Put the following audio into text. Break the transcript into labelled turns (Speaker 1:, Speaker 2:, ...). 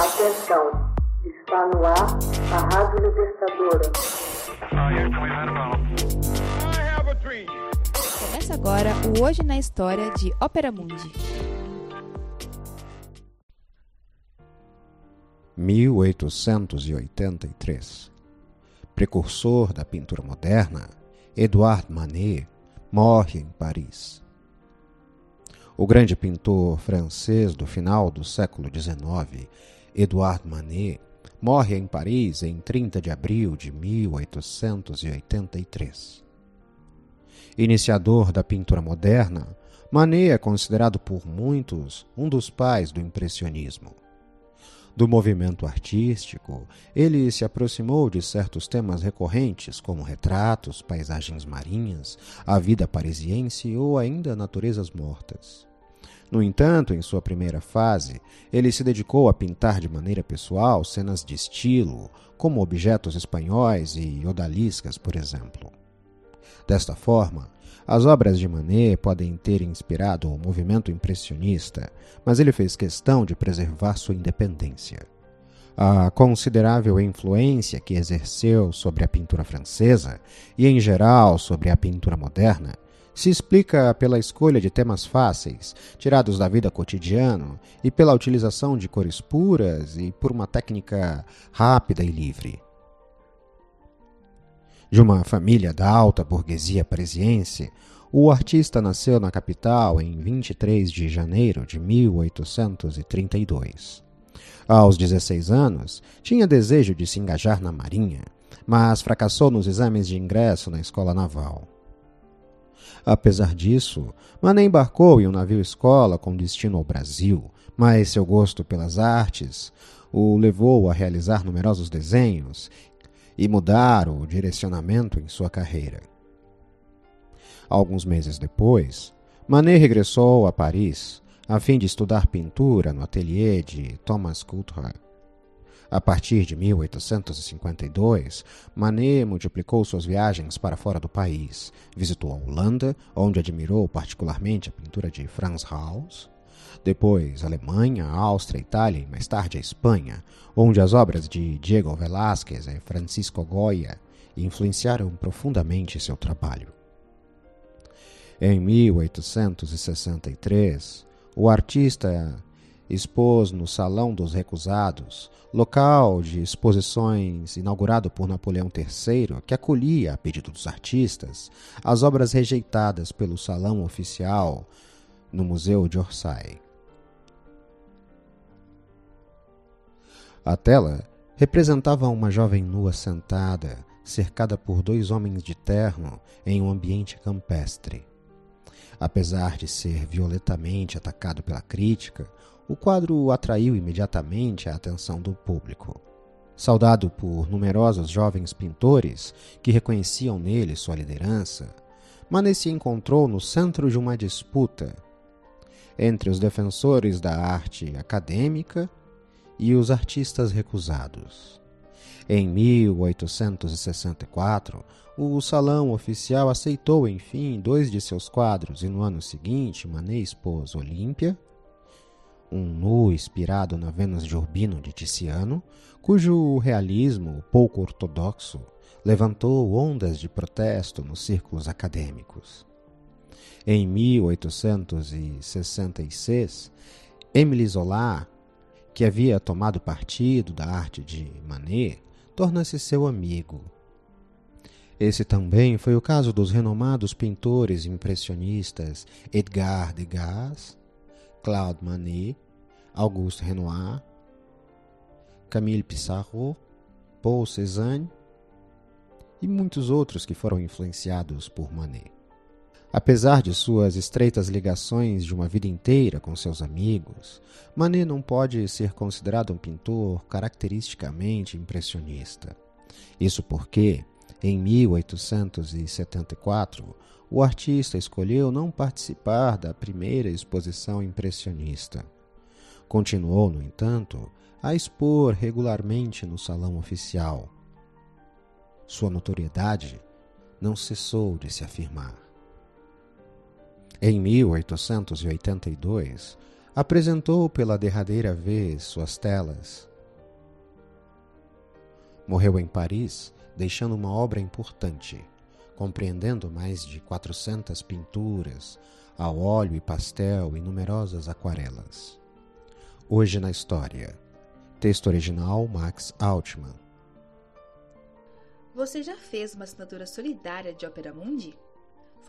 Speaker 1: Atenção, está no ar a Rádio Libertadora.
Speaker 2: Começa agora o Hoje na História de Ópera Mundi.
Speaker 3: 1883 Precursor da pintura moderna, Edouard Manet morre em Paris. O grande pintor francês do final do século XIX, Edouard Manet, morre em Paris em 30 de abril de 1883. Iniciador da pintura moderna, Manet é considerado por muitos um dos pais do impressionismo. Do movimento artístico, ele se aproximou de certos temas recorrentes, como retratos, paisagens marinhas, a vida parisiense ou ainda naturezas mortas. No entanto, em sua primeira fase, ele se dedicou a pintar de maneira pessoal cenas de estilo, como objetos espanhóis e odaliscas, por exemplo. Desta forma, as obras de Manet podem ter inspirado o movimento impressionista, mas ele fez questão de preservar sua independência. A considerável influência que exerceu sobre a pintura francesa e, em geral, sobre a pintura moderna se explica pela escolha de temas fáceis, tirados da vida cotidiana, e pela utilização de cores puras e por uma técnica rápida e livre. De uma família da alta burguesia parisiense, o artista nasceu na capital em 23 de janeiro de 1832. Aos 16 anos, tinha desejo de se engajar na marinha, mas fracassou nos exames de ingresso na escola naval. Apesar disso, Manet embarcou em um navio-escola com destino ao Brasil, mas seu gosto pelas artes o levou a realizar numerosos desenhos e mudar o direcionamento em sua carreira. Alguns meses depois, Manet regressou a Paris a fim de estudar pintura no ateliê de Thomas Couture. A partir de 1852, Manet multiplicou suas viagens para fora do país. Visitou a Holanda, onde admirou particularmente a pintura de Franz Hals. Depois, Alemanha, Áustria, Itália e mais tarde a Espanha, onde as obras de Diego Velázquez e Francisco Goya influenciaram profundamente seu trabalho. Em 1863, o artista expôs no Salão dos Recusados, local de exposições inaugurado por Napoleão III, que acolhia, a pedido dos artistas, as obras rejeitadas pelo Salão Oficial no Museu de Orsay. A tela representava uma jovem nua sentada, cercada por dois homens de terno em um ambiente campestre. Apesar de ser violentamente atacado pela crítica, o quadro atraiu imediatamente a atenção do público. Saudado por numerosos jovens pintores que reconheciam nele sua liderança, Manet se encontrou no centro de uma disputa entre os defensores da arte acadêmica e os artistas recusados. Em 1864, o Salão Oficial aceitou, enfim, dois de seus quadros e no ano seguinte Manet expôs Olímpia um nu inspirado na Vênus de Urbino de Tiziano, cujo realismo pouco ortodoxo levantou ondas de protesto nos círculos acadêmicos. Em 1866, Émile Zola, que havia tomado partido da arte de Manet, torna-se seu amigo. Esse também foi o caso dos renomados pintores impressionistas Edgar Degas Claude Manet, Auguste Renoir, Camille Pissarro, Paul Cézanne e muitos outros que foram influenciados por Manet. Apesar de suas estreitas ligações de uma vida inteira com seus amigos, Manet não pode ser considerado um pintor caracteristicamente impressionista. Isso porque, em 1874, o artista escolheu não participar da primeira exposição impressionista. Continuou, no entanto, a expor regularmente no salão oficial. Sua notoriedade não cessou de se afirmar. Em 1882, apresentou pela derradeira vez suas telas Morreu em Paris, deixando uma obra importante, compreendendo mais de 400 pinturas, a óleo e pastel e numerosas aquarelas. Hoje na História. Texto original Max Altman.
Speaker 2: Você já fez uma assinatura solidária de Opera Mundi?